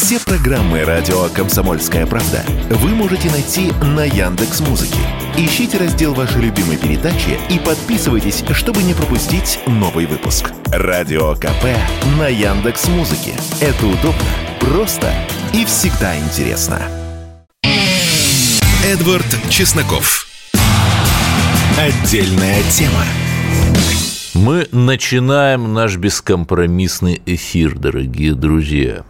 Все программы радио Комсомольская правда вы можете найти на Яндекс Музыке. Ищите раздел вашей любимой передачи и подписывайтесь, чтобы не пропустить новый выпуск. Радио КП на Яндекс Музыке. Это удобно, просто и всегда интересно. Эдвард Чесноков. Отдельная тема. Мы начинаем наш бескомпромиссный эфир, дорогие друзья.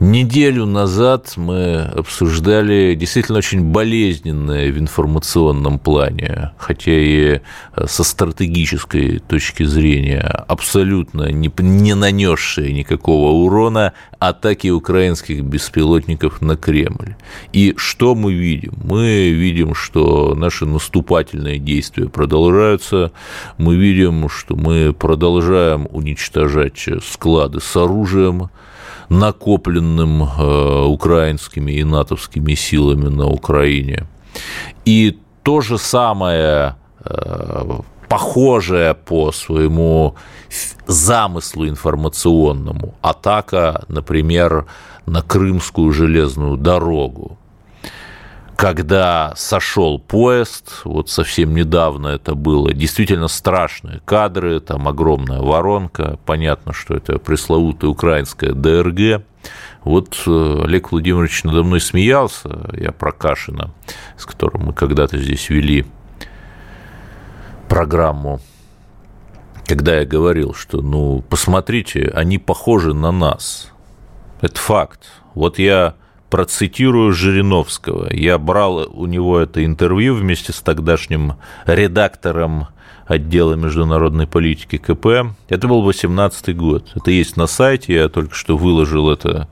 Неделю назад мы обсуждали действительно очень болезненное в информационном плане, хотя и со стратегической точки зрения абсолютно не, не нанесшие никакого урона атаки украинских беспилотников на Кремль. И что мы видим? Мы видим, что наши наступательные действия продолжаются, мы видим, что мы продолжаем уничтожать склады с оружием, накопленным э, украинскими и натовскими силами на Украине. И то же самое э, похожее по своему замыслу информационному атака, например, на Крымскую железную дорогу когда сошел поезд, вот совсем недавно это было, действительно страшные кадры, там огромная воронка, понятно, что это пресловутая украинская ДРГ. Вот э, Олег Владимирович надо мной смеялся, я про Кашина, с которым мы когда-то здесь вели программу, когда я говорил, что, ну, посмотрите, они похожи на нас. Это факт. Вот я процитирую Жириновского. Я брал у него это интервью вместе с тогдашним редактором отдела международной политики КП. Это был 18 год. Это есть на сайте, я только что выложил это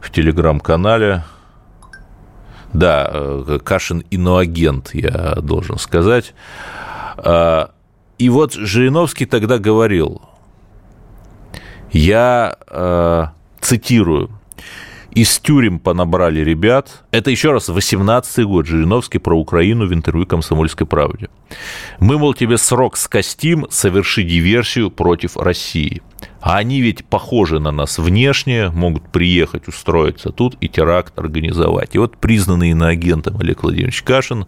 в телеграм-канале. Да, э, Кашин иноагент, я должен сказать. А, и вот Жириновский тогда говорил, я э, цитирую, из тюрем понабрали ребят. Это еще раз 18-й год. Жириновский про Украину в интервью «Комсомольской правде». Мы, мол, тебе срок скостим, соверши диверсию против России. А они ведь похожи на нас внешне, могут приехать, устроиться тут и теракт организовать. И вот признанный иноагентом Олег Владимирович Кашин,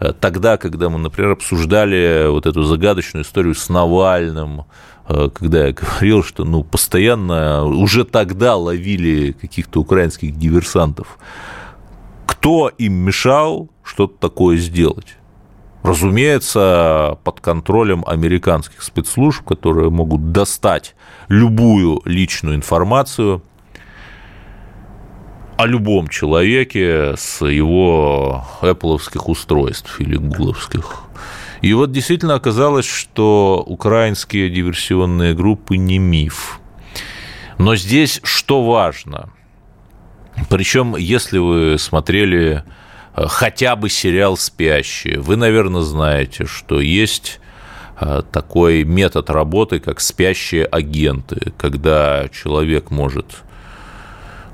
э, тогда, когда мы, например, обсуждали вот эту загадочную историю с Навальным, когда я говорил, что ну, постоянно уже тогда ловили каких-то украинских диверсантов. Кто им мешал что-то такое сделать? Разумеется, под контролем американских спецслужб, которые могут достать любую личную информацию о любом человеке с его Apple устройств или гугловских. И вот действительно оказалось, что украинские диверсионные группы не миф. Но здесь что важно? Причем, если вы смотрели э, хотя бы сериал «Спящие», вы, наверное, знаете, что есть э, такой метод работы, как спящие агенты, когда человек может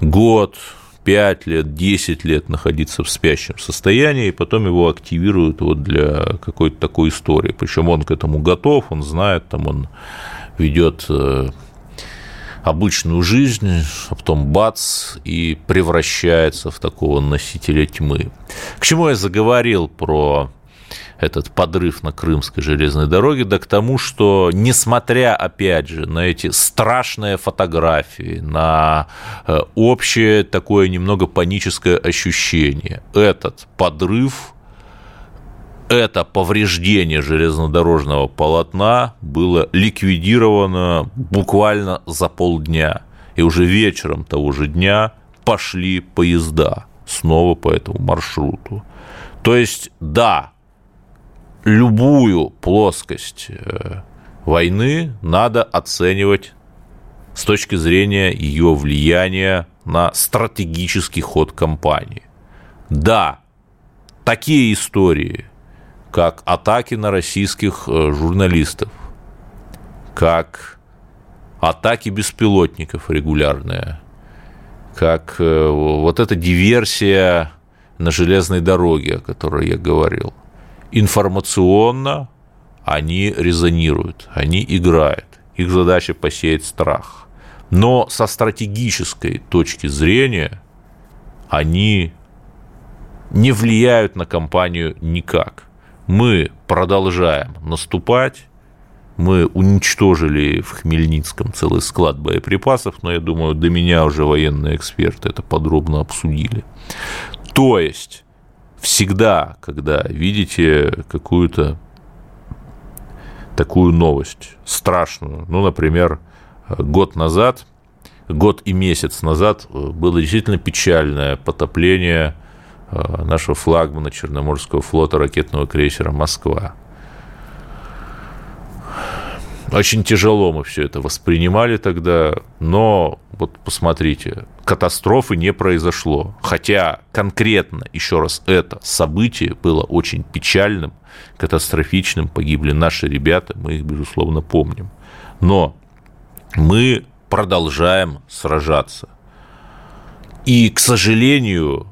год, 5 лет, 10 лет находиться в спящем состоянии, и потом его активируют вот для какой-то такой истории. Причем он к этому готов, он знает, там он ведет э, обычную жизнь, а потом бац, и превращается в такого носителя тьмы. К чему я заговорил про этот подрыв на Крымской железной дороге, да к тому, что, несмотря, опять же, на эти страшные фотографии, на э, общее такое немного паническое ощущение, этот подрыв это повреждение железнодорожного полотна было ликвидировано буквально за полдня. И уже вечером того же дня пошли поезда снова по этому маршруту. То есть, да, любую плоскость э, войны надо оценивать с точки зрения ее влияния на стратегический ход кампании. Да, такие истории, как атаки на российских э, журналистов, как атаки беспилотников регулярные, как э, вот эта диверсия на железной дороге, о которой я говорил – информационно они резонируют, они играют. Их задача посеять страх. Но со стратегической точки зрения они не влияют на компанию никак. Мы продолжаем наступать, мы уничтожили в Хмельницком целый склад боеприпасов, но я думаю, до меня уже военные эксперты это подробно обсудили. То есть всегда, когда видите какую-то такую новость страшную, ну, например, год назад, год и месяц назад было действительно печальное потопление э, нашего флагмана Черноморского флота ракетного крейсера «Москва». Очень тяжело мы все это воспринимали тогда, но вот посмотрите, катастрофы не произошло. Хотя конкретно, еще раз, это событие было очень печальным, катастрофичным, погибли наши ребята, мы их, безусловно, помним. Но мы продолжаем сражаться. И, к сожалению,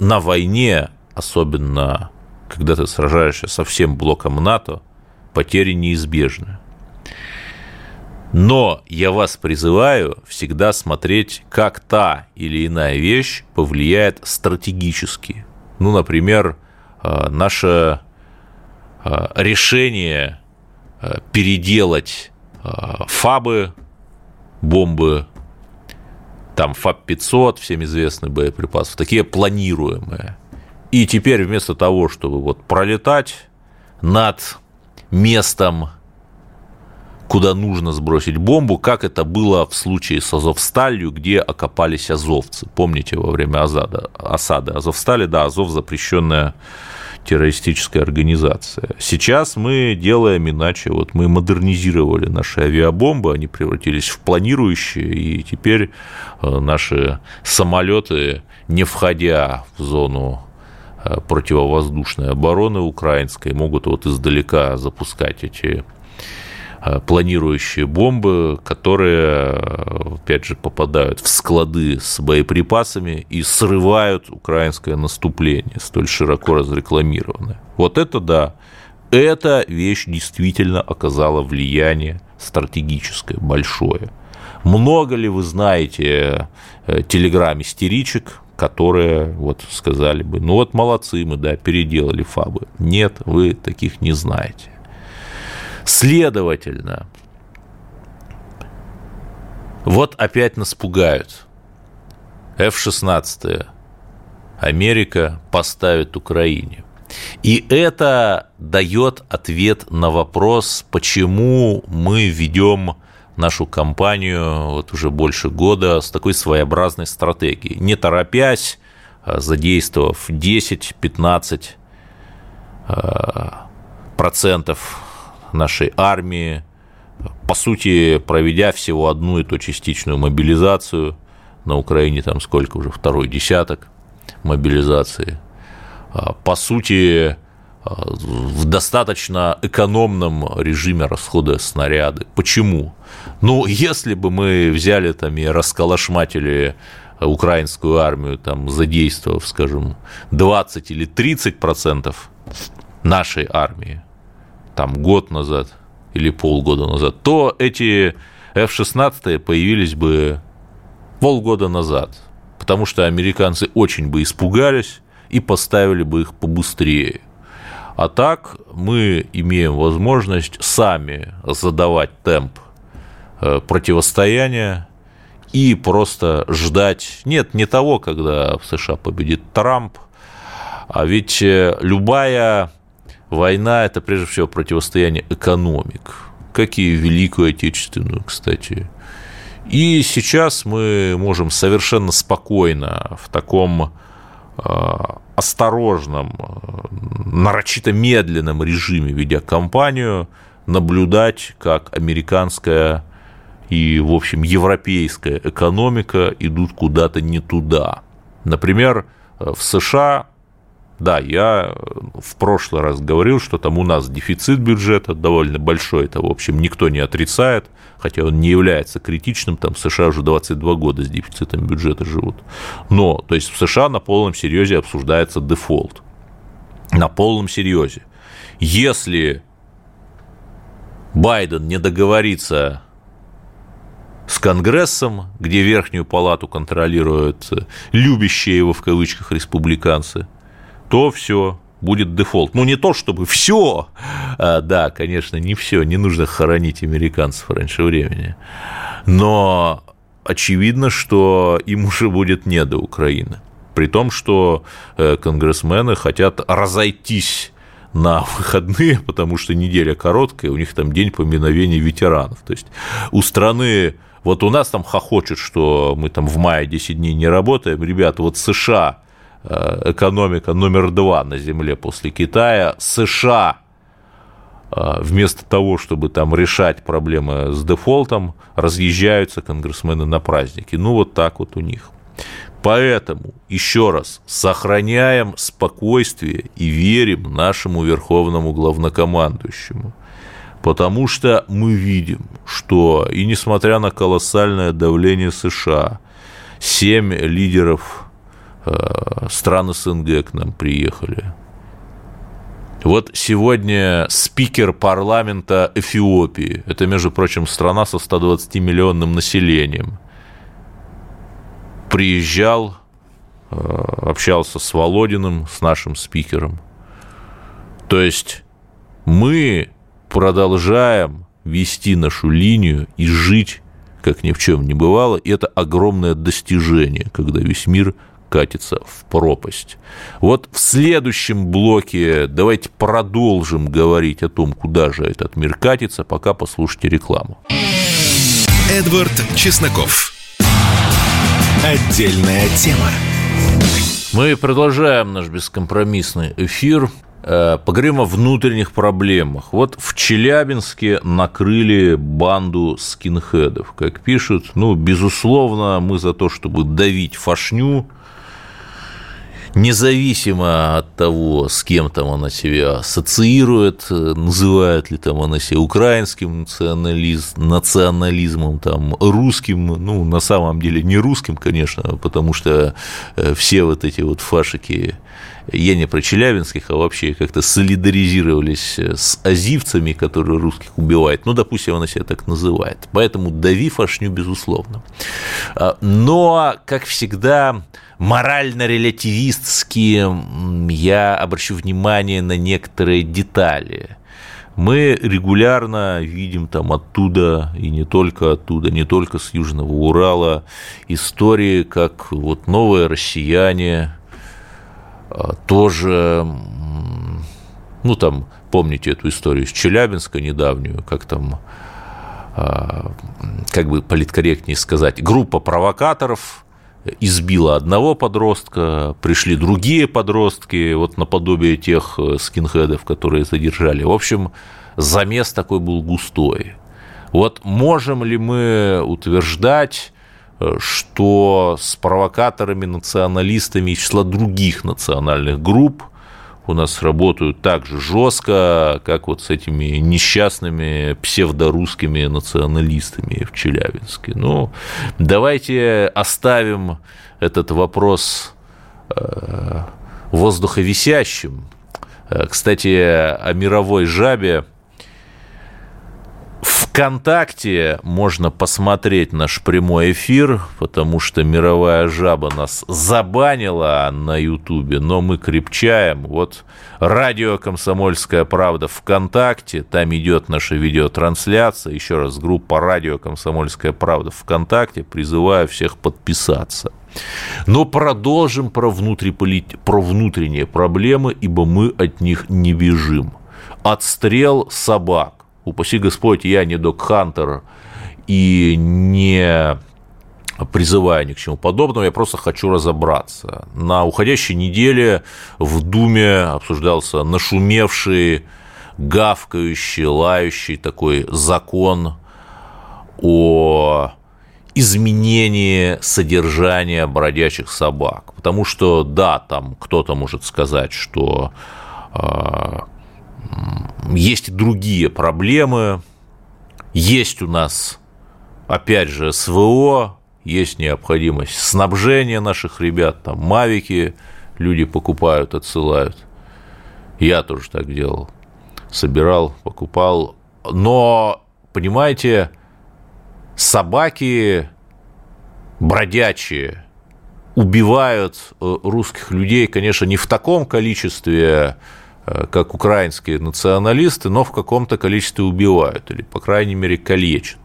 на войне, особенно когда ты сражаешься со всем блоком НАТО, потери неизбежны. Но я вас призываю всегда смотреть, как та или иная вещь повлияет стратегически. Ну, например, э, наше э, решение э, переделать фабы, бомбы, там ФАБ-500, всем известный боеприпас, такие планируемые. И теперь вместо того, чтобы вот пролетать над местом куда нужно сбросить бомбу, как это было в случае с Азовсталью, где окопались азовцы. Помните, во время осады, осады Азовстали, да, Азов запрещенная террористическая организация. Сейчас мы делаем иначе. Вот мы модернизировали наши авиабомбы, они превратились в планирующие, и теперь э, наши самолеты, не входя в зону э, противовоздушной обороны украинской, могут вот издалека запускать эти планирующие бомбы, которые, опять же, попадают в склады с боеприпасами и срывают украинское наступление, столь широко разрекламированное. Вот это да, эта вещь действительно оказала влияние стратегическое, большое. Много ли вы знаете э, телеграм-истеричек, которые вот сказали бы, ну вот молодцы мы, да, переделали фабы. Нет, вы таких не знаете. Следовательно, вот опять нас пугают. F-16 Америка поставит Украине. И это дает ответ на вопрос, почему мы ведем нашу кампанию вот уже больше года с такой своеобразной стратегией. Не торопясь, а задействовав 10-15 а, процентов нашей армии, по сути, проведя всего одну и то частичную мобилизацию, на Украине там сколько уже, второй десяток мобилизации, а, по сути, а, в достаточно экономном режиме расхода снаряды. Почему? Ну, если бы мы взяли там и расколошматили украинскую армию, там, задействовав, скажем, 20 или 30 процентов нашей армии, там год назад или полгода назад, то эти F-16 появились бы полгода назад, потому что американцы очень бы испугались и поставили бы их побыстрее. А так мы имеем возможность сами задавать темп э, противостояния и просто ждать, нет, не того, когда в США победит Трамп, а ведь э, любая Война – это прежде всего противостояние экономик, как и Великую Отечественную, кстати. И сейчас мы можем совершенно спокойно в таком а, осторожном, нарочито медленном режиме, ведя кампанию, наблюдать, как американская и, в общем, европейская экономика идут куда-то не туда. Например, в США да, я в прошлый раз говорил, что там у нас дефицит бюджета довольно большой, это, в общем, никто не отрицает, хотя он не является критичным, там США уже 22 года с дефицитом бюджета живут. Но, то есть в США на полном серьезе обсуждается дефолт. На полном серьезе. Если Байден не договорится с Конгрессом, где верхнюю палату контролируют любящие его в кавычках республиканцы, то все, будет дефолт. Ну, не то чтобы все, а, да, конечно, не все, не нужно хоронить американцев раньше времени, но очевидно, что им уже будет не до Украины. При том, что э, конгрессмены хотят разойтись на выходные, потому что неделя короткая, у них там день поминовения ветеранов. То есть у страны вот у нас там хохочут, что мы там в мае 10 дней не работаем. Ребята, вот США экономика номер два на Земле после Китая, США э, вместо того, чтобы там решать проблемы с дефолтом, разъезжаются конгрессмены на праздники. Ну, вот так вот у них. Поэтому, еще раз, сохраняем спокойствие и верим нашему верховному главнокомандующему. Потому что мы видим, что и несмотря на колоссальное давление США, семь лидеров Э, страны СНГ к нам приехали. Вот сегодня спикер парламента Эфиопии, это, между прочим, страна со 120-миллионным населением, приезжал, э, общался с Володиным, с нашим спикером. То есть мы продолжаем вести нашу линию и жить, как ни в чем не бывало, и это огромное достижение, когда весь мир катится в пропасть. Вот в следующем блоке давайте продолжим говорить о том, куда же этот мир катится, пока послушайте рекламу. Эдвард Чесноков. Отдельная тема. Мы продолжаем наш бескомпромиссный эфир. Э, поговорим о внутренних проблемах. Вот в Челябинске накрыли банду скинхедов. Как пишут, ну, безусловно, мы за то, чтобы давить фашню, независимо от того, с кем там она себя ассоциирует, называет ли там она себя украинским национализм, национализмом, там, русским, ну, на самом деле не русским, конечно, потому что э, все вот эти вот фашики я не про челябинских, а вообще как-то солидаризировались с азивцами, которые русских убивают. Ну, допустим, она себя так называет. Поэтому дави фашню, безусловно. А, но, как всегда, морально-релятивистски я обращу внимание на некоторые детали. Мы регулярно видим там оттуда, и не только оттуда, не только с Южного Урала, истории, как вот новые россияне а, тоже, ну там, помните эту историю из Челябинска недавнюю, как там, а, как бы политкорректнее сказать, группа провокаторов избила одного подростка, пришли другие подростки, вот наподобие тех э, скинхедов, которые задержали. В общем, замес такой был густой. Вот можем ли мы утверждать, что с провокаторами, националистами из числа других национальных групп – у нас работают так же жестко, как вот с этими несчастными псевдорусскими националистами в Челябинске. Ну, давайте оставим этот вопрос э, воздуховисящим. Э, кстати, о мировой жабе ВКонтакте можно посмотреть наш прямой эфир, потому что мировая жаба нас забанила на Ютубе, но мы крепчаем. Вот радио «Комсомольская правда» ВКонтакте, там идет наша видеотрансляция. Еще раз, группа «Радио «Комсомольская правда» ВКонтакте. Призываю всех подписаться. Но продолжим про, внутриполит... про внутренние проблемы, ибо мы от них не бежим. Отстрел собак упаси Господь, я не док-хантер и не призываю ни к чему подобному, я просто хочу разобраться. На уходящей неделе в Думе обсуждался нашумевший, гавкающий, лающий такой закон о изменении содержания бродячих собак. Потому что, да, там кто-то может сказать, что а, есть и другие проблемы. Есть у нас, опять же, СВО, есть необходимость снабжения наших ребят, там мавики люди покупают, отсылают. Я тоже так делал. Собирал, покупал. Но, понимаете, собаки бродячие убивают э, русских людей, конечно, не в таком количестве, как украинские националисты, но в каком-то количестве убивают, или, по крайней мере, калечат.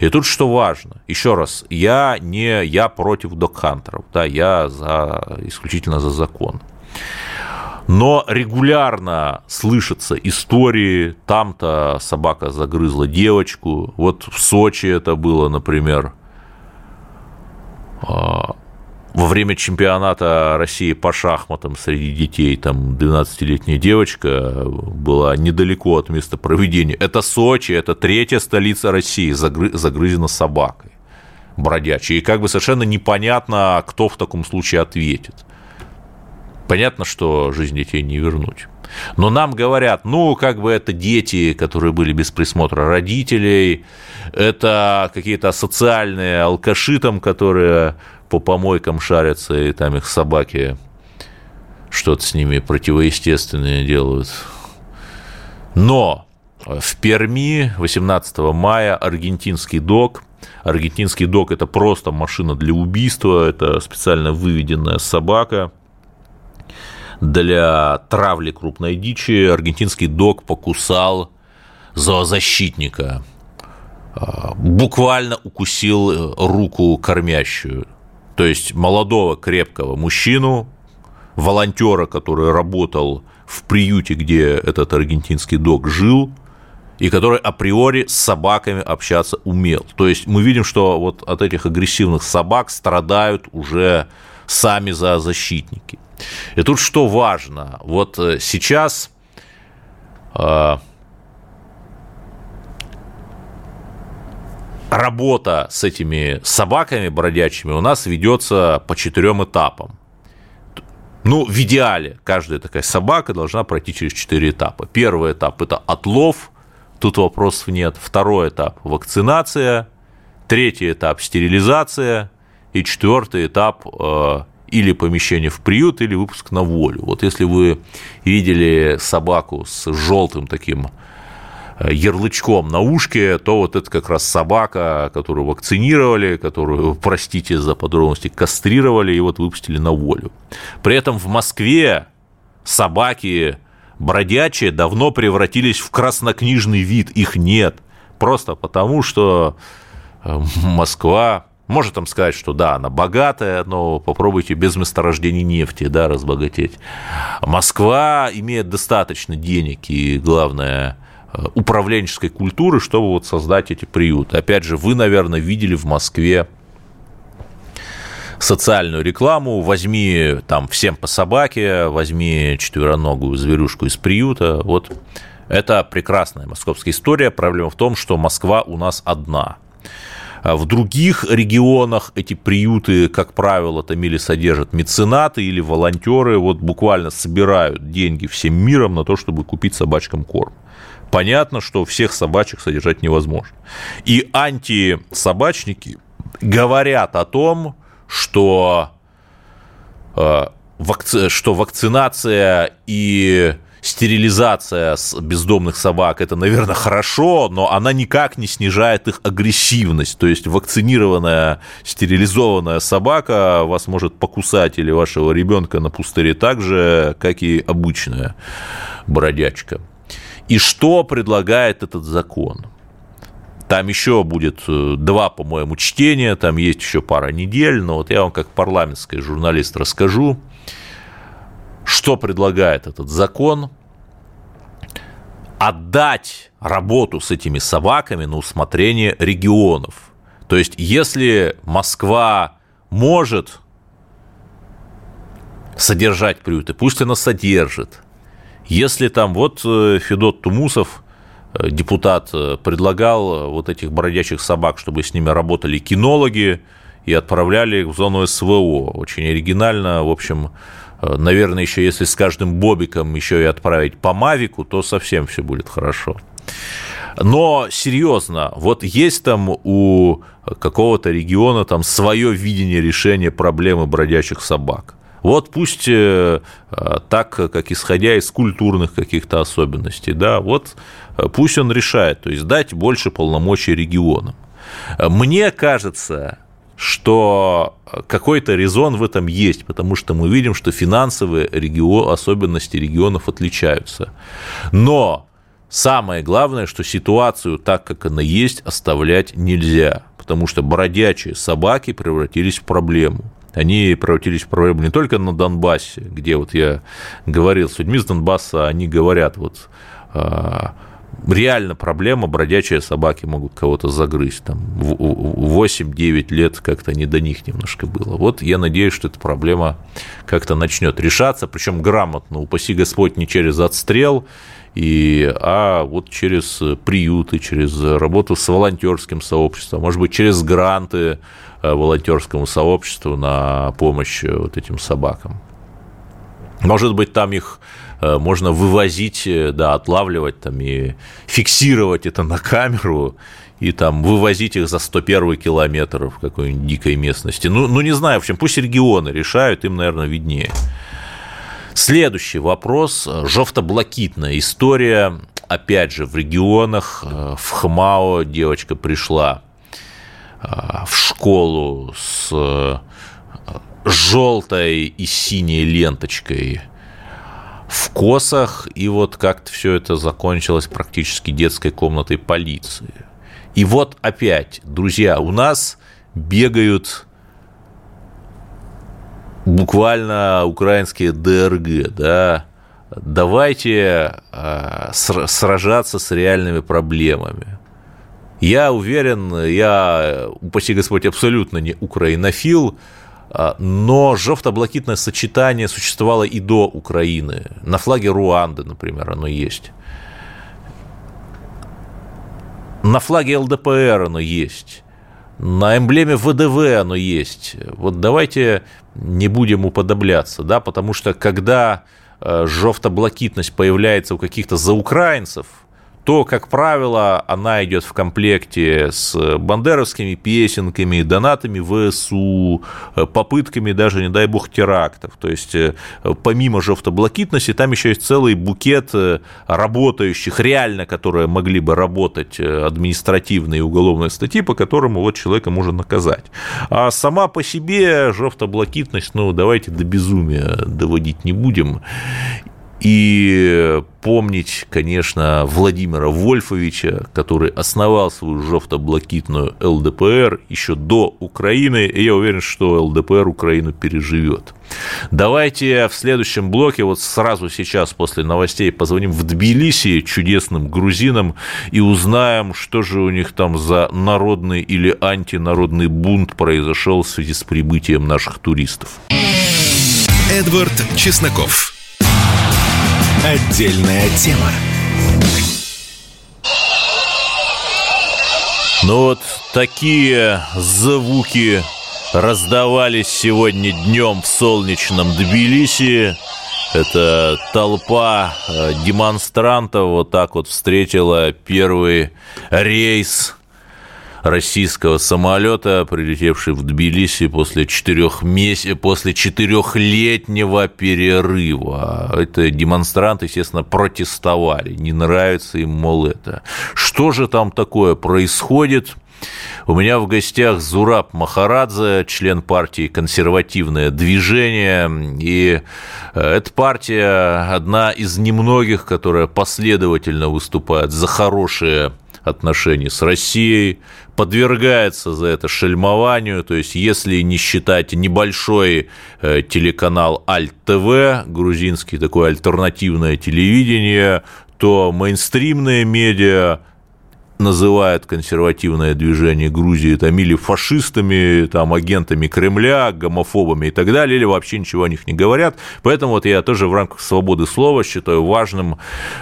И тут что важно, еще раз, я не я против докхантеров, да, я за, исключительно за закон. Но регулярно слышатся истории, там-то собака загрызла девочку, вот в Сочи это было, например, а, во время чемпионата России по шахматам среди детей, там 12-летняя девочка была недалеко от места проведения. Это Сочи, это третья столица России, загры... загрызена собакой бродячей. И как бы совершенно непонятно, кто в таком случае ответит. Понятно, что жизнь детей не вернуть. Но нам говорят, ну, как бы это дети, которые были без присмотра родителей, это какие-то социальные алкаши там, которые по помойкам шарятся, и там их собаки что-то с ними противоестественное делают. Но в Перми 18 мая аргентинский док. Аргентинский док – это просто машина для убийства, это специально выведенная собака для травли крупной дичи. Аргентинский док покусал зоозащитника, а, буквально укусил э, руку кормящую то есть молодого крепкого мужчину, волонтера, который работал в приюте, где этот аргентинский дог жил, и который априори с собаками общаться умел. То есть мы видим, что вот от этих агрессивных собак страдают уже сами зоозащитники. И тут что важно, вот э, сейчас работа с этими собаками бродячими у нас ведется по четырем этапам. Ну, в идеале каждая такая собака должна пройти через четыре этапа. Первый этап – это отлов, тут вопросов нет. Второй этап – вакцинация. Третий этап – стерилизация. И четвертый этап э, или помещение в приют, или выпуск на волю. Вот если вы видели собаку с желтым таким ярлычком на ушке, то вот это как раз собака, которую вакцинировали, которую, простите за подробности, кастрировали и вот выпустили на волю. При этом в Москве собаки бродячие давно превратились в краснокнижный вид, их нет. Просто потому, что э, Москва может там сказать, что да, она богатая, но попробуйте без месторождений нефти, да, разбогатеть. Москва имеет достаточно денег, и главное, управленческой культуры, чтобы вот создать эти приюты. Опять же, вы, наверное, видели в Москве социальную рекламу, возьми там всем по собаке, возьми четвероногую зверюшку из приюта, вот это прекрасная московская история. Проблема в том, что Москва у нас одна. А в других регионах эти приюты, как правило, там или содержат меценаты, или волонтеры, вот буквально собирают деньги всем миром на то, чтобы купить собачкам корм понятно, что всех собачек содержать невозможно. И антисобачники говорят о том, что, э, вакци... что вакцинация и стерилизация бездомных собак это, наверное, хорошо, но она никак не снижает их агрессивность. То есть вакцинированная, стерилизованная собака вас может покусать или вашего ребенка на пустыре так же, как и обычная бродячка. И что предлагает этот закон? Там еще будет э, два, по-моему, чтения, там есть еще пара недель, но вот я вам как парламентский журналист расскажу, что предлагает этот закон. Отдать работу с этими собаками на усмотрение регионов. То есть, если Москва может содержать приюты, пусть она содержит. Если там вот э, Федот Тумусов, э, депутат, э, предлагал вот этих бродячих собак, чтобы с ними работали кинологи и отправляли их в зону СВО. Очень оригинально, в общем, наверное, еще если с каждым бобиком еще и отправить по Мавику, то совсем все будет хорошо. Но серьезно, вот есть там у какого-то региона там свое видение решения проблемы бродячих собак. Вот пусть э, э, так, как исходя из культурных каких-то особенностей, да, вот э, пусть он решает, то есть дать больше полномочий регионам. Мне кажется, что какой-то резон в этом есть, потому что мы видим, что финансовые регион, особенности регионов отличаются. Но самое главное, что ситуацию так, как она есть, оставлять нельзя, потому что бродячие собаки превратились в проблему они превратились в проблему не только на Донбассе, где вот я говорил с людьми с Донбасса, они говорят, вот а, реально проблема, бродячие собаки могут кого-то загрызть. Там 8-9 лет как-то не до них немножко было. Вот я надеюсь, что эта проблема как-то начнет решаться, причем грамотно, упаси Господь, не через отстрел, и, а вот через приюты, через работу с волонтерским сообществом, может быть, через гранты Э, волонтерскому сообществу на помощь э, вот этим собакам. Может быть, там их э, можно вывозить, да, отлавливать там и фиксировать это на камеру и там вывозить их за 101 километр в какой-нибудь дикой местности. Ну, ну, не знаю, в общем, пусть регионы решают, им, наверное, виднее. Следующий вопрос. Жовто-блакитная история. Опять же, в регионах, в ХМАО девочка пришла в школу с э, желтой и синей ленточкой в косах, и вот как-то все это закончилось практически детской комнатой полиции. И вот опять, друзья, у нас бегают буквально украинские ДРГ, да, давайте э, сражаться с реальными проблемами. Я уверен, я, упаси Господь, абсолютно не украинофил, а, но жовто-блакитное сочетание существовало и до Украины. На флаге Руанды, например, оно есть. На флаге ЛДПР оно есть. На эмблеме ВДВ оно есть. Вот давайте не будем уподобляться, да, потому что когда э, жовто-блакитность появляется у каких-то заукраинцев – то, как правило, она идет в комплекте с бандеровскими песенками, донатами ВСУ, попытками даже, не дай бог, терактов. То есть, э, помимо жовто-блакитности, там еще есть целый букет э, работающих, реально, которые могли бы работать э, административные и уголовные статьи, по которым вот человека можно наказать. А сама по себе жовто-блакитность, ну, давайте до безумия доводить не будем. И помнить, конечно, Владимира Вольфовича, который основал свою жовто-блакитную ЛДПР еще до Украины, и я уверен, что ЛДПР Украину переживет. Давайте в следующем блоке, вот сразу сейчас после новостей, позвоним в Тбилиси чудесным грузинам и узнаем, что же у них там за народный или антинародный бунт произошел в связи с прибытием наших туристов. Эдвард Чесноков. Отдельная тема. Ну вот такие звуки раздавались сегодня днем в солнечном Тбилиси. Это толпа э, демонстрантов вот так вот встретила первый рейс российского самолета, прилетевший в Тбилиси после четырех месяцев, после четырехлетнего перерыва. Это демонстранты, естественно, протестовали. Не нравится им, мол, это. Что же там такое происходит? У меня в гостях Зураб Махарадзе, член партии «Консервативное движение». И э, эта партия одна из немногих, которая последовательно выступает за хорошие отношения с Россией, подвергается за это шельмованию, то есть если не считать небольшой э, телеканал Альт-ТВ, грузинский такое альтернативное телевидение, то мейнстримные медиа называет консервативное движение Грузии там или фашистами, там, агентами Кремля, гомофобами и так далее, или вообще ничего о них не говорят. Поэтому вот я тоже в рамках свободы слова считаю важным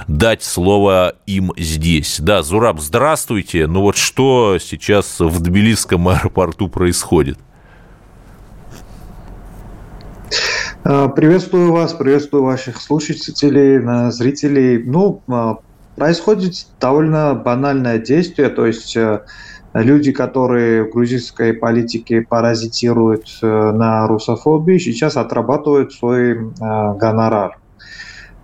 дать слово им здесь. Да, Зураб, здравствуйте. Ну вот что сейчас в Тбилисском аэропорту происходит? Приветствую вас, приветствую ваших слушателей, зрителей. Ну, а, происходит довольно банальное действие, то есть э, люди, которые в грузинской политике паразитируют э, на русофобии, сейчас отрабатывают свой э, гонорар.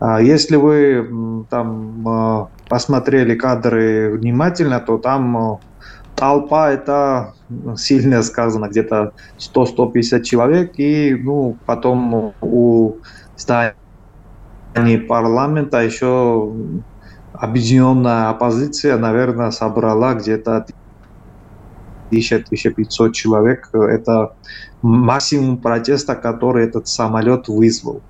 А если вы там посмотрели кадры внимательно, то там толпа это сильно сказано, где-то 100-150 человек, и ну, потом у здания парламента еще объединенная оппозиция, наверное, собрала где-то 1000-1500 человек. Это максимум протеста, который этот самолет вызвал.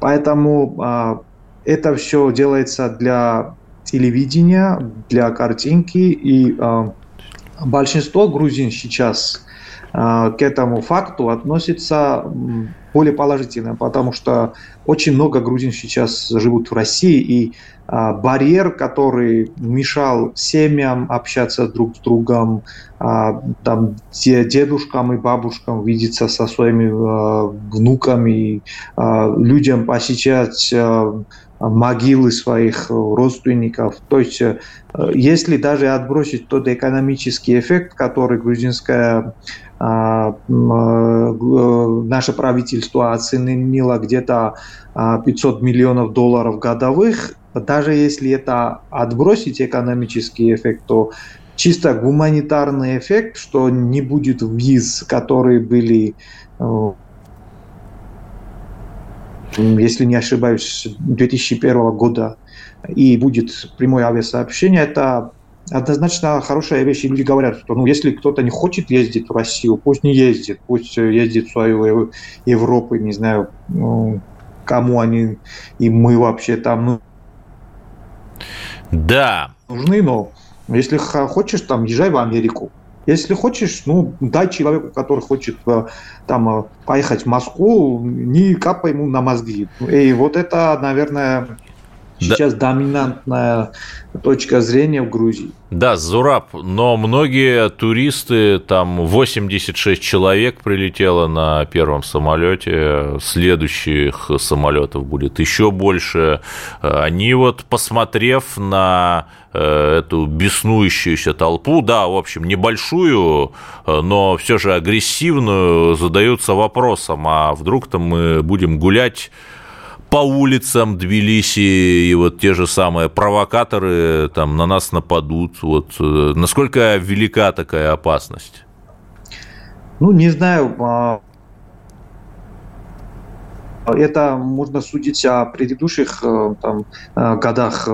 Поэтому а, это все делается для телевидения, для картинки, и а, большинство грузин сейчас к этому факту относится более положительно, потому что очень много грузин сейчас живут в России, и а, барьер, который мешал семьям общаться друг с другом, а, там, дедушкам и бабушкам видеться со своими внуками, людям посещать могилы своих родственников. То есть, э, если даже отбросить тот экономический эффект, который грузинская э, наше правительство оценило где-то 500 миллионов долларов годовых, даже если это отбросить экономический эффект, то чисто гуманитарный эффект, что не будет виз, которые были э, если не ошибаюсь, 2001 года, и будет прямое авиасообщение, это однозначно хорошая вещь. И люди говорят, что ну, если кто-то не хочет ездить в Россию, пусть не ездит, пусть ездит в свою Европу, не знаю, ну, кому они и мы вообще там ну, да. нужны, но если хочешь, там, езжай в Америку. Если хочешь, ну, дай человеку, который хочет э, там э, поехать в Москву, не капай ему на мозги. И вот это, наверное, сейчас да. доминантная точка зрения в Грузии. Да, Зураб, но многие туристы, там 86 человек прилетело на первом самолете, следующих самолетов будет еще больше. Они вот, посмотрев на э, эту беснующуюся толпу, да, в общем, небольшую, но все же агрессивную, задаются вопросом, а вдруг-то мы будем гулять по улицам Тбилиси, и вот те же самые провокаторы там на нас нападут. Вот э, насколько велика такая опасность? Ну, не знаю. А, это можно судить о предыдущих э, там, э, годах.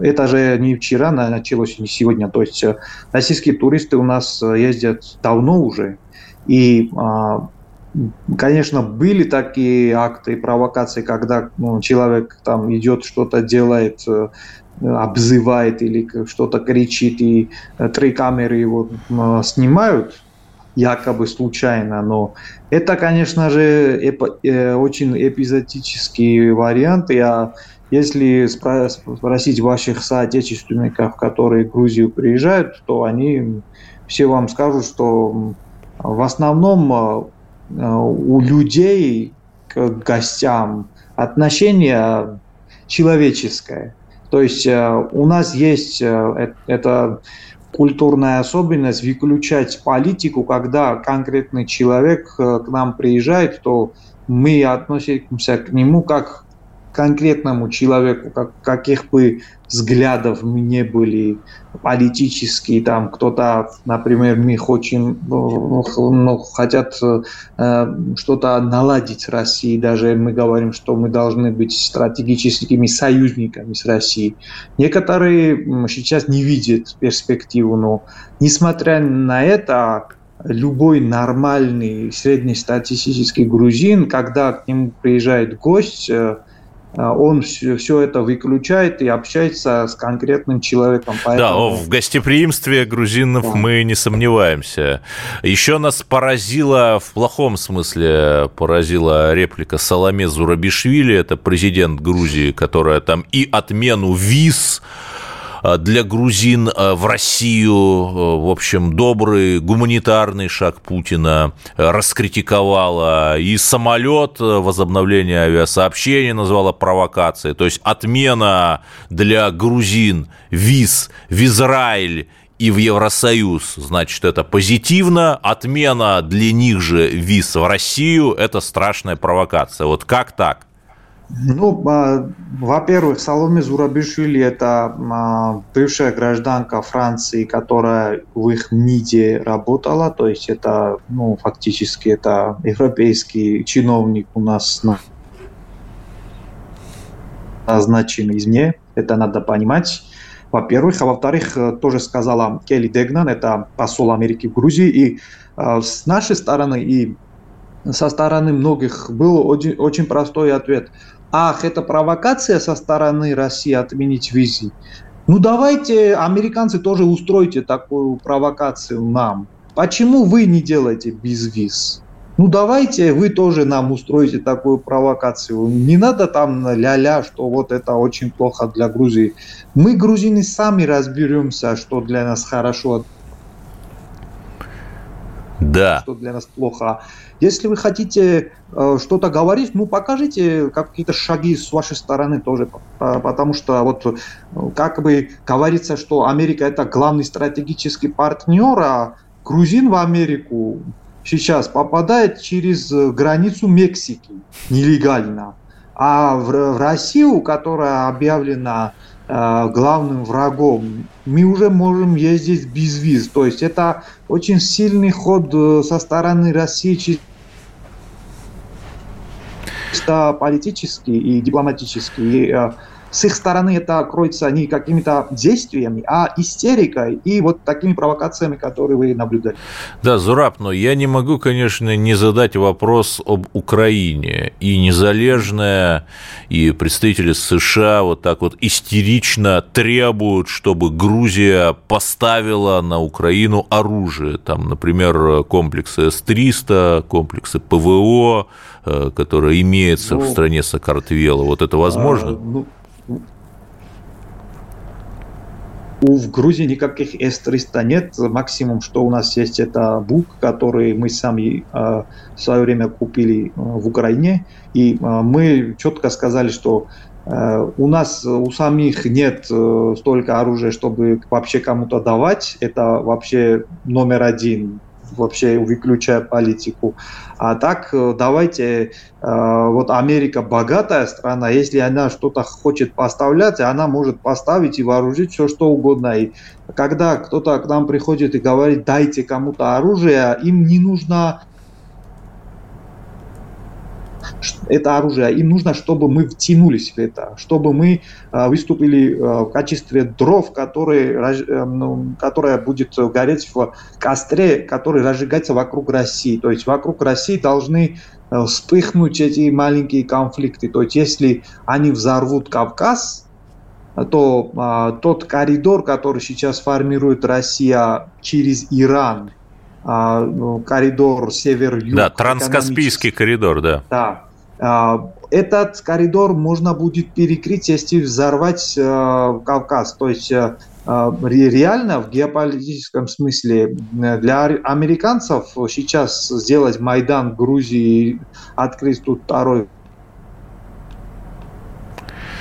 Это же не вчера началось, не сегодня. То есть российские туристы у нас ездят давно уже. И а, Конечно, были такие акты и провокации, когда ну, человек там идет, что-то делает, э, обзывает или что-то кричит, и э, три камеры его снимают, якобы случайно, но это, конечно же, эпо, э, очень эпизодический вариант. Я, если спросить ваших соотечественников, которые в Грузию приезжают, то они все вам скажут, что в основном Э, у людей к гостям отношение человеческое. То есть э, у нас есть э, это культурная особенность выключать политику, когда конкретный человек к нам приезжает, то мы относимся к нему как конкретному человеку, как, каких бы взглядов мы не были политические, там кто-то, например, мы хотим, ну, ну, хотят э, что-то наладить с Россией, даже мы говорим, что мы должны быть стратегическими союзниками с Россией. Некоторые сейчас не видят перспективу, но несмотря на это, любой нормальный среднестатистический грузин, когда к нему приезжает гость, э, он все, это выключает и общается с конкретным человеком. Поэтому... Да, в гостеприимстве грузинов да. мы не сомневаемся. Еще нас поразила, в плохом смысле поразила реплика Саламе Зурабишвили, это президент Грузии, которая там и отмену виз для грузин э, в Россию, э, в общем, добрый гуманитарный шаг Путина раскритиковала, и самолет возобновление авиасообщения назвала провокацией, то есть отмена для грузин виз в Израиль и в Евросоюз, значит, это позитивно, отмена для них же виз в Россию – это страшная провокация. Вот как так? Ну, а, во-первых, Саломе Зурабишвили – это а, бывшая гражданка Франции, которая в их МИДе работала, то есть это, ну, фактически это европейский чиновник у нас назначен извне, это надо понимать во-первых. А во-вторых, тоже сказала Келли Дегнан, это посол Америки в Грузии, и э, с нашей стороны и со стороны многих был очень, очень простой ответ – ах, это провокация со стороны России отменить визы. Ну давайте, американцы тоже устройте такую провокацию нам. Почему вы не делаете без виз? Ну давайте вы тоже нам устроите такую провокацию. Не надо там ля-ля, что вот это очень плохо для Грузии. Мы, грузины, сами разберемся, что для нас хорошо, да. что для нас плохо. Если вы хотите э, что-то говорить, ну покажите какие-то шаги с вашей стороны тоже, потому что вот э, как бы говорится, что Америка это главный стратегический партнер, а грузин в Америку сейчас попадает через границу Мексики нелегально. А в, в Россию, которая объявлена главным врагом, мы уже можем ездить без виз. То есть это очень сильный ход э, со стороны России чисто политический и дипломатический. С их стороны это кроется не какими-то действиями, а истерикой и вот такими провокациями, которые вы наблюдали. Да, Зураб, но я не могу, конечно, не задать вопрос об Украине. И незалежная, и представители США вот так вот истерично требуют, чтобы Грузия поставила на Украину оружие. Там, например, комплексы С-300, комплексы ПВО, которые имеются ну, в стране Сакартвела. Вот это возможно? А, ну, в Грузии никаких С-300 нет. Максимум, что у нас есть, это БУК, который мы сами э, в свое время купили э, в Украине. И э, мы четко сказали, что у нас у самих нет э, столько оружия, чтобы вообще кому-то давать. Это вообще номер один вообще выключая политику. А так э, давайте, э, вот Америка богатая страна, если она что-то хочет поставлять, она может поставить и вооружить все что угодно. И когда кто-то к нам приходит и говорит, дайте кому-то оружие, им не нужно это оружие. Им нужно, чтобы мы втянулись в это, чтобы мы а, выступили а, в качестве дров, которые, э, ну, которая будет гореть в костре, который разжигается вокруг России. То есть вокруг России должны э, вспыхнуть эти маленькие конфликты. То есть если они взорвут Кавказ, то а, тот коридор, который сейчас формирует Россия через Иран, коридор север-юг. Да, транскаспийский коридор, да. Да. А, этот коридор можно будет перекрыть, если взорвать а, Кавказ. То есть реально в геополитическом смысле для американцев сейчас сделать Майдан в Грузии, открыть тут второй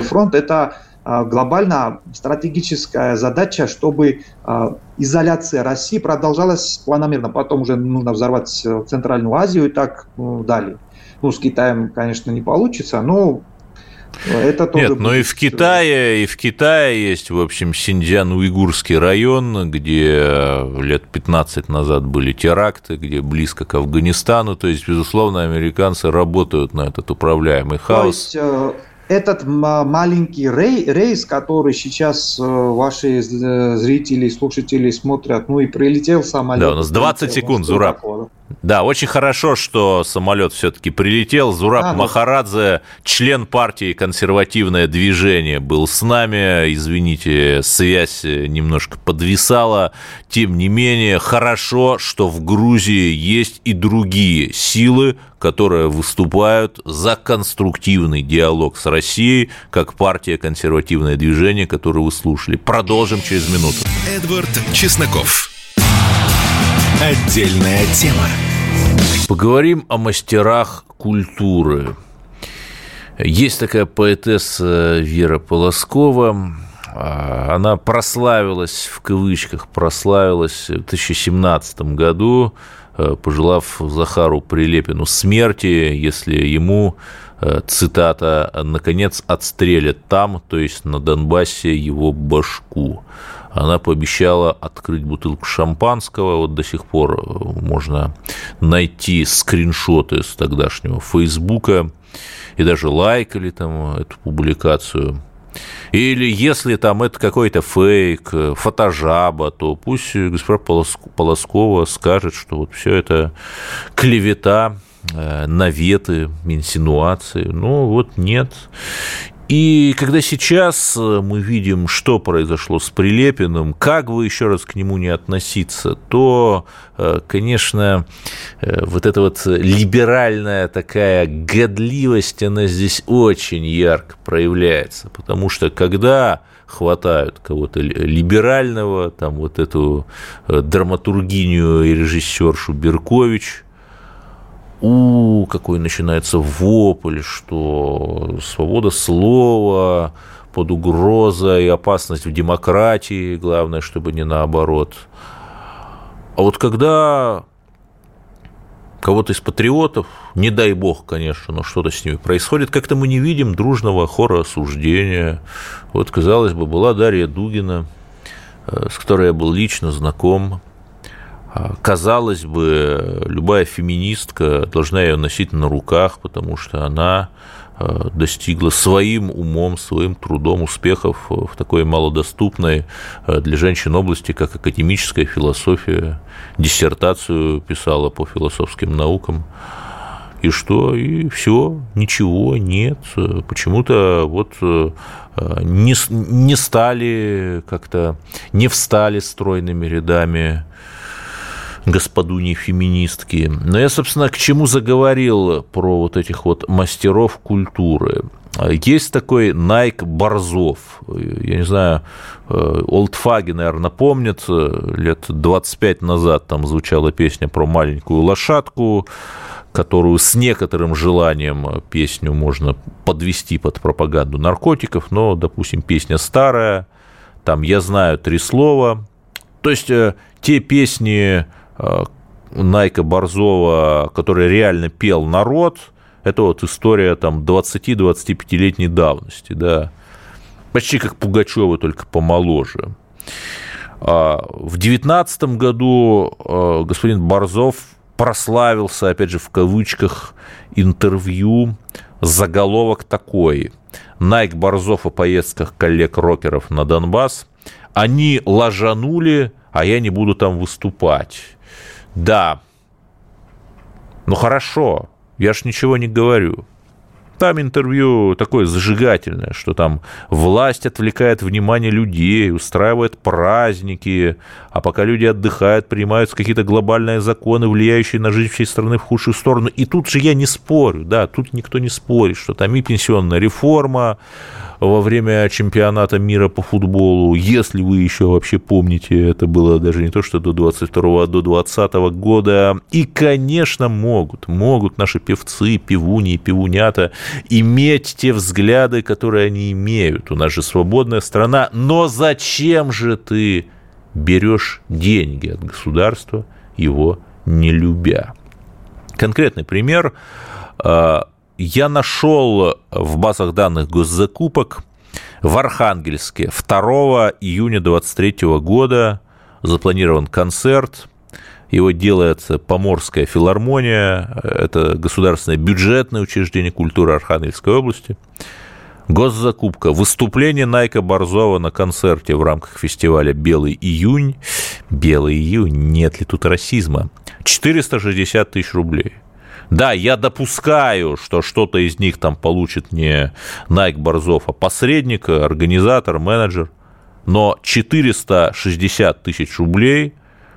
фронт, это а, глобально стратегическая задача, чтобы а, изоляция России продолжалась планомерно. Потом уже нужно взорвать э, Центральную Азию и так ну, далее. Ну, с Китаем, конечно, не получится, но это тоже Нет, но и в Китае, и в Китае есть, в общем, Синьцзян-Уйгурский район, где лет 15 назад были теракты, где близко к Афганистану. То есть, безусловно, американцы работают на этот управляемый хаос. То есть, э, этот маленький рейс, который сейчас э, ваши э, зрители, слушатели смотрят, ну и прилетел самолет. Да, у нас 20 секунд, Зураб. Да, очень хорошо, что самолет все-таки прилетел. Зураб а. Махарадзе, член партии «Консервативное движение», был с нами. Извините, связь немножко подвисала. Тем не менее, хорошо, что в Грузии есть и другие силы, которые выступают за конструктивный диалог с Россией, как партия «Консервативное движение», которую вы слушали. Продолжим через минуту. Эдвард Чесноков. Отдельная тема. Поговорим о мастерах культуры. Есть такая поэтесса Вера Полоскова. А, она прославилась, в кавычках, прославилась в 2017 году пожелав Захару Прилепину смерти, если ему, цитата, «наконец отстрелят там, то есть на Донбассе, его башку». Она пообещала открыть бутылку шампанского. Вот до сих пор можно найти скриншоты с тогдашнего Фейсбука и даже лайкали там эту публикацию. Или если там это какой-то фейк, фотожаба, то пусть госпожа Полоскова скажет, что вот все это клевета, э, наветы, инсинуации. Ну вот нет. И когда сейчас э, мы видим, что произошло с Прилепиным, как бы еще раз к нему не относиться, то, э, конечно, э, вот эта вот либеральная такая годливость, она здесь очень ярко проявляется, потому что когда хватают кого-то либерального, там вот эту драматургиню и режиссершу Беркович – у, какой начинается вопль, что свобода слова под угрозой, опасность в демократии, главное, чтобы не наоборот. А вот когда кого-то из патриотов, не дай бог, конечно, но что-то с ними происходит, как-то мы не видим дружного хора осуждения. Вот, казалось бы, была Дарья Дугина, э, с которой я был лично знаком, казалось бы, любая феминистка должна ее носить на руках, потому что она а, достигла своим умом, своим трудом успехов в такой малодоступной а, для женщин области, как академическая философия, диссертацию писала по философским наукам. И что? И все, ничего, нет. Почему-то вот не, не стали как-то, не встали стройными рядами господуни феминистки. Но я, собственно, к чему заговорил про вот этих вот мастеров культуры. Есть такой Найк Борзов. Я не знаю, Олдфаги, наверное, помнит, лет 25 назад там звучала песня про маленькую лошадку, которую с некоторым желанием песню можно подвести под пропаганду наркотиков, но, допустим, песня старая, там «Я знаю три слова». То есть э, те песни, Э, Найка Борзова, который реально пел народ, это вот история там 20-25-летней давности, да. Почти как Пугачева, только помоложе. А в 2019 году э, господин Борзов прославился, опять же, в кавычках, интервью, заголовок такой. Найк Борзов о поездках коллег-рокеров на Донбасс. Они ложанули, а я не буду там выступать. Да. Ну хорошо, я ж ничего не говорю. Там интервью такое зажигательное, что там власть отвлекает внимание людей, устраивает праздники, а пока люди отдыхают, принимаются какие-то глобальные законы, влияющие на жизнь всей страны в худшую сторону. И тут же я не спорю, да, тут никто не спорит, что там и пенсионная реформа, во время чемпионата мира по футболу, если вы еще вообще помните, это было даже не то, что до 22 а до 20 года. И, конечно, могут, могут наши певцы, певуни и певунята иметь те взгляды, которые они имеют. У нас же свободная страна. Но зачем же ты берешь деньги от государства, его не любя? Конкретный пример а, я нашел в базах данных госзакупок в Архангельске 2 июня 2023 года запланирован концерт. Его делает Поморская филармония. Это государственное бюджетное учреждение культуры Архангельской области. Госзакупка. Выступление Найка Борзова на концерте в рамках фестиваля «Белый июнь». «Белый июнь». Нет ли тут расизма? 460 тысяч рублей. Да, я допускаю, что что-то из них там получит не Найк Борзов, а посредник, организатор, менеджер. Но 460 тысяч рублей,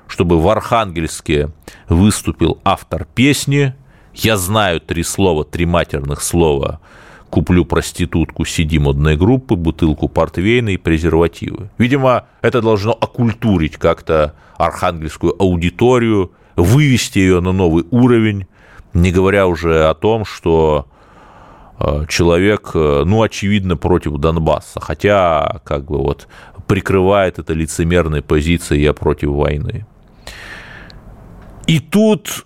чтобы в Архангельске выступил автор песни, я знаю три слова, три матерных слова, куплю проститутку CD модной группы, бутылку портвейна и презервативы. Видимо, это должно окультурить как-то архангельскую аудиторию, вывести ее на новый уровень, не говоря уже о том, что э, человек, э, ну, очевидно, против Донбасса, хотя, как бы вот, прикрывает это лицемерной позицией «я против войны». И тут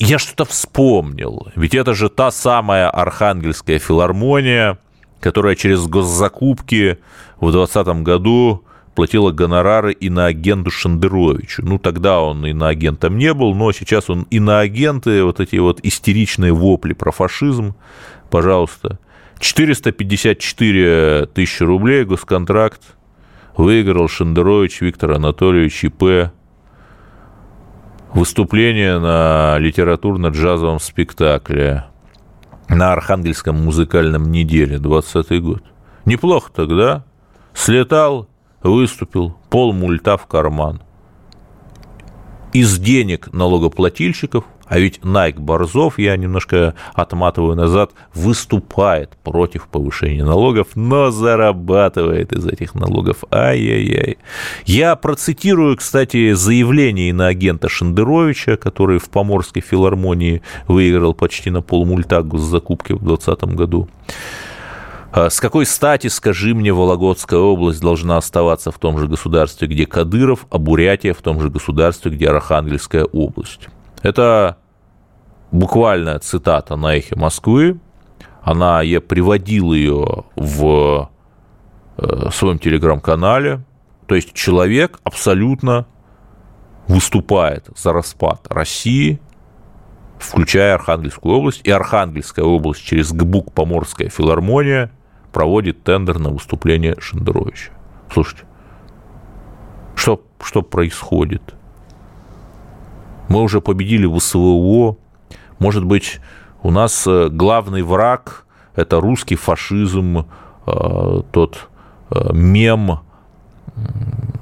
я что-то вспомнил. Ведь это же та самая Архангельская филармония, которая через госзакупки в 2020 году платила гонорары и на агенту Шендеровичу. Ну, тогда он и на агентом не был, но сейчас он и на агенты, вот эти вот истеричные вопли про фашизм, пожалуйста. 454 тысячи рублей госконтракт выиграл Шендерович Виктор Анатольевич ИП. Выступление на литературно-джазовом спектакле на Архангельском музыкальном неделе, 20 год. Неплохо тогда. Слетал, выступил, пол мульта в карман. Из денег налогоплательщиков – а ведь Найк Борзов, я немножко отматываю назад, выступает против повышения налогов, но зарабатывает из этих налогов. Ай-яй-яй. Я процитирую, кстати, заявление на агента Шендеровича, который в Поморской филармонии выиграл почти на полмульта госзакупки в 2020 году. «А с какой стати, скажи мне, Вологодская область должна оставаться в том же государстве, где Кадыров, а Бурятия в том же государстве, где Архангельская область? Это буквальная цитата на эхе Москвы. Она, я приводил ее в э, своем телеграм-канале. То есть человек абсолютно выступает за распад России, включая Архангельскую область. И Архангельская область через ГБУК Поморская филармония проводит тендер на выступление Шендеровича. Слушайте, что, что происходит? Мы уже победили в СВО, может быть, у нас э, главный враг – это русский фашизм, э, тот э, мем,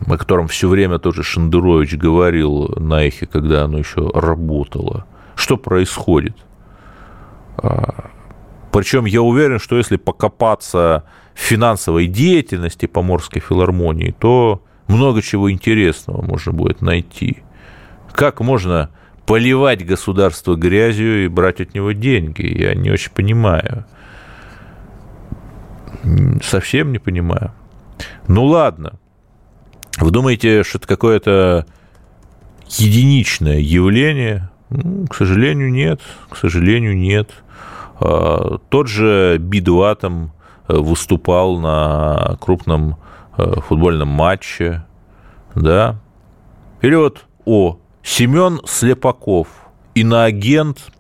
о котором все время тоже Шендерович говорил на эхе, когда оно еще работало. Что происходит? Причем я уверен, что если покопаться в финансовой деятельности Поморской филармонии, то много чего интересного можно будет найти. Как можно поливать государство грязью и брать от него деньги. Я не очень понимаю. Совсем не понимаю. Ну ладно. Вы думаете, что это какое-то единичное явление? Ну, к сожалению, нет. К сожалению, нет. А, тот же Би-2 там э, выступал на крупном э, футбольном матче, да. Или вот О Семен Слепаков, иноагент,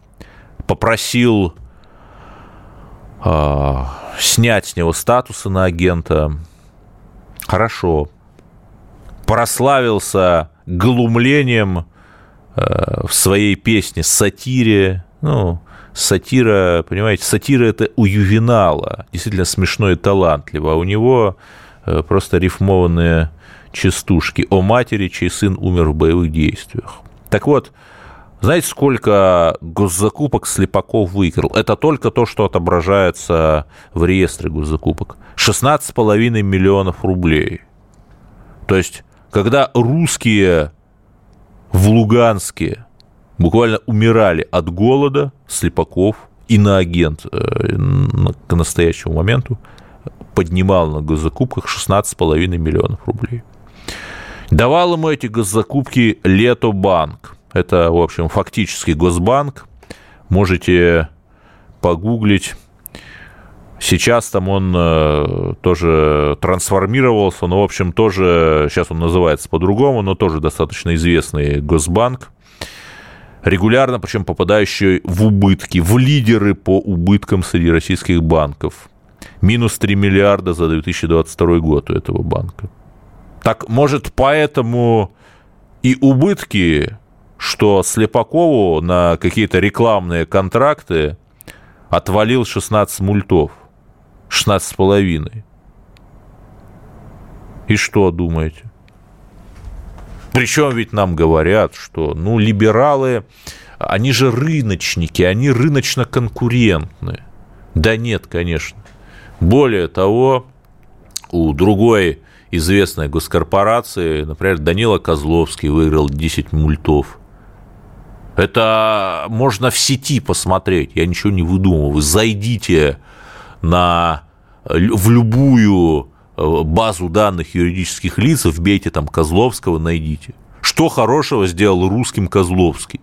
попросил э, снять с него статусы на агента. Хорошо. Прославился глумлением э, в своей песне «Сатире». Ну, сатира, понимаете, сатира это у Ювенала, действительно смешно и талантливо, а у него э, просто рифмованные частушки о матери, чей сын умер в боевых действиях. Так вот, знаете, сколько госзакупок Слепаков выиграл? Это только то, что отображается в реестре госзакупок. 16,5 миллионов рублей. То есть, когда русские в Луганске буквально умирали от голода, Слепаков, иноагент э, к настоящему моменту поднимал на госзакупках 16,5 миллионов рублей. Давал ему эти госзакупки Летобанк. Это, в общем, фактически Госбанк. Можете погуглить. Сейчас там он э, тоже трансформировался, но, в общем, тоже, сейчас он называется по-другому, но тоже достаточно известный Госбанк. Регулярно, причем попадающий в убытки, в лидеры по убыткам среди российских банков. Минус 3 миллиарда за 2022 год у этого банка. Так, может, поэтому и убытки, что Слепакову на какие-то рекламные контракты отвалил 16 мультов, 16 с половиной. И что думаете? Причем ведь нам говорят, что, ну, либералы, они же рыночники, они рыночно-конкурентны. Да нет, конечно. Более того, у другой известной госкорпорации, например, Данила Козловский выиграл 10 мультов. Это можно в сети посмотреть, я ничего не выдумываю. Зайдите на, в любую базу данных юридических лиц, вбейте там Козловского, найдите. Что хорошего сделал русским Козловский?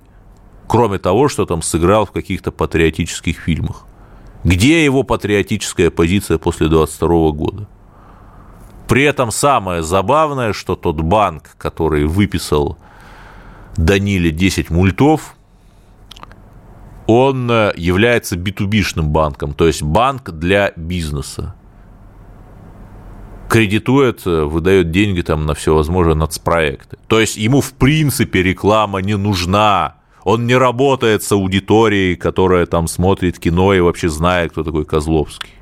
Кроме того, что там сыграл в каких-то патриотических фильмах. Где его патриотическая позиция после 22 года? При этом самое забавное, что тот банк, который выписал Даниле 10 мультов, он э, является битубишным банком, то есть банк для бизнеса. Кредитует, э, выдает деньги там на всевозможные нацпроекты. То есть ему в принципе реклама не нужна. Он не работает с аудиторией, которая там смотрит кино и вообще знает, кто такой Козловский.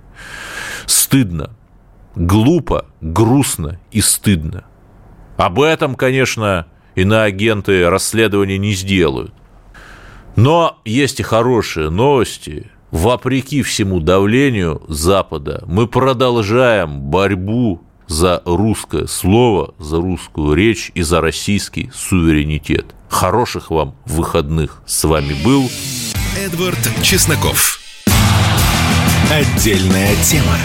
Стыдно, глупо, грустно и стыдно. Об этом, конечно, иноагенты расследования не сделают. Но есть и хорошие новости. Вопреки всему давлению Запада, мы продолжаем борьбу за русское слово, за русскую речь и за российский суверенитет. Хороших вам выходных. С вами был Эдвард Чесноков. Отдельная тема.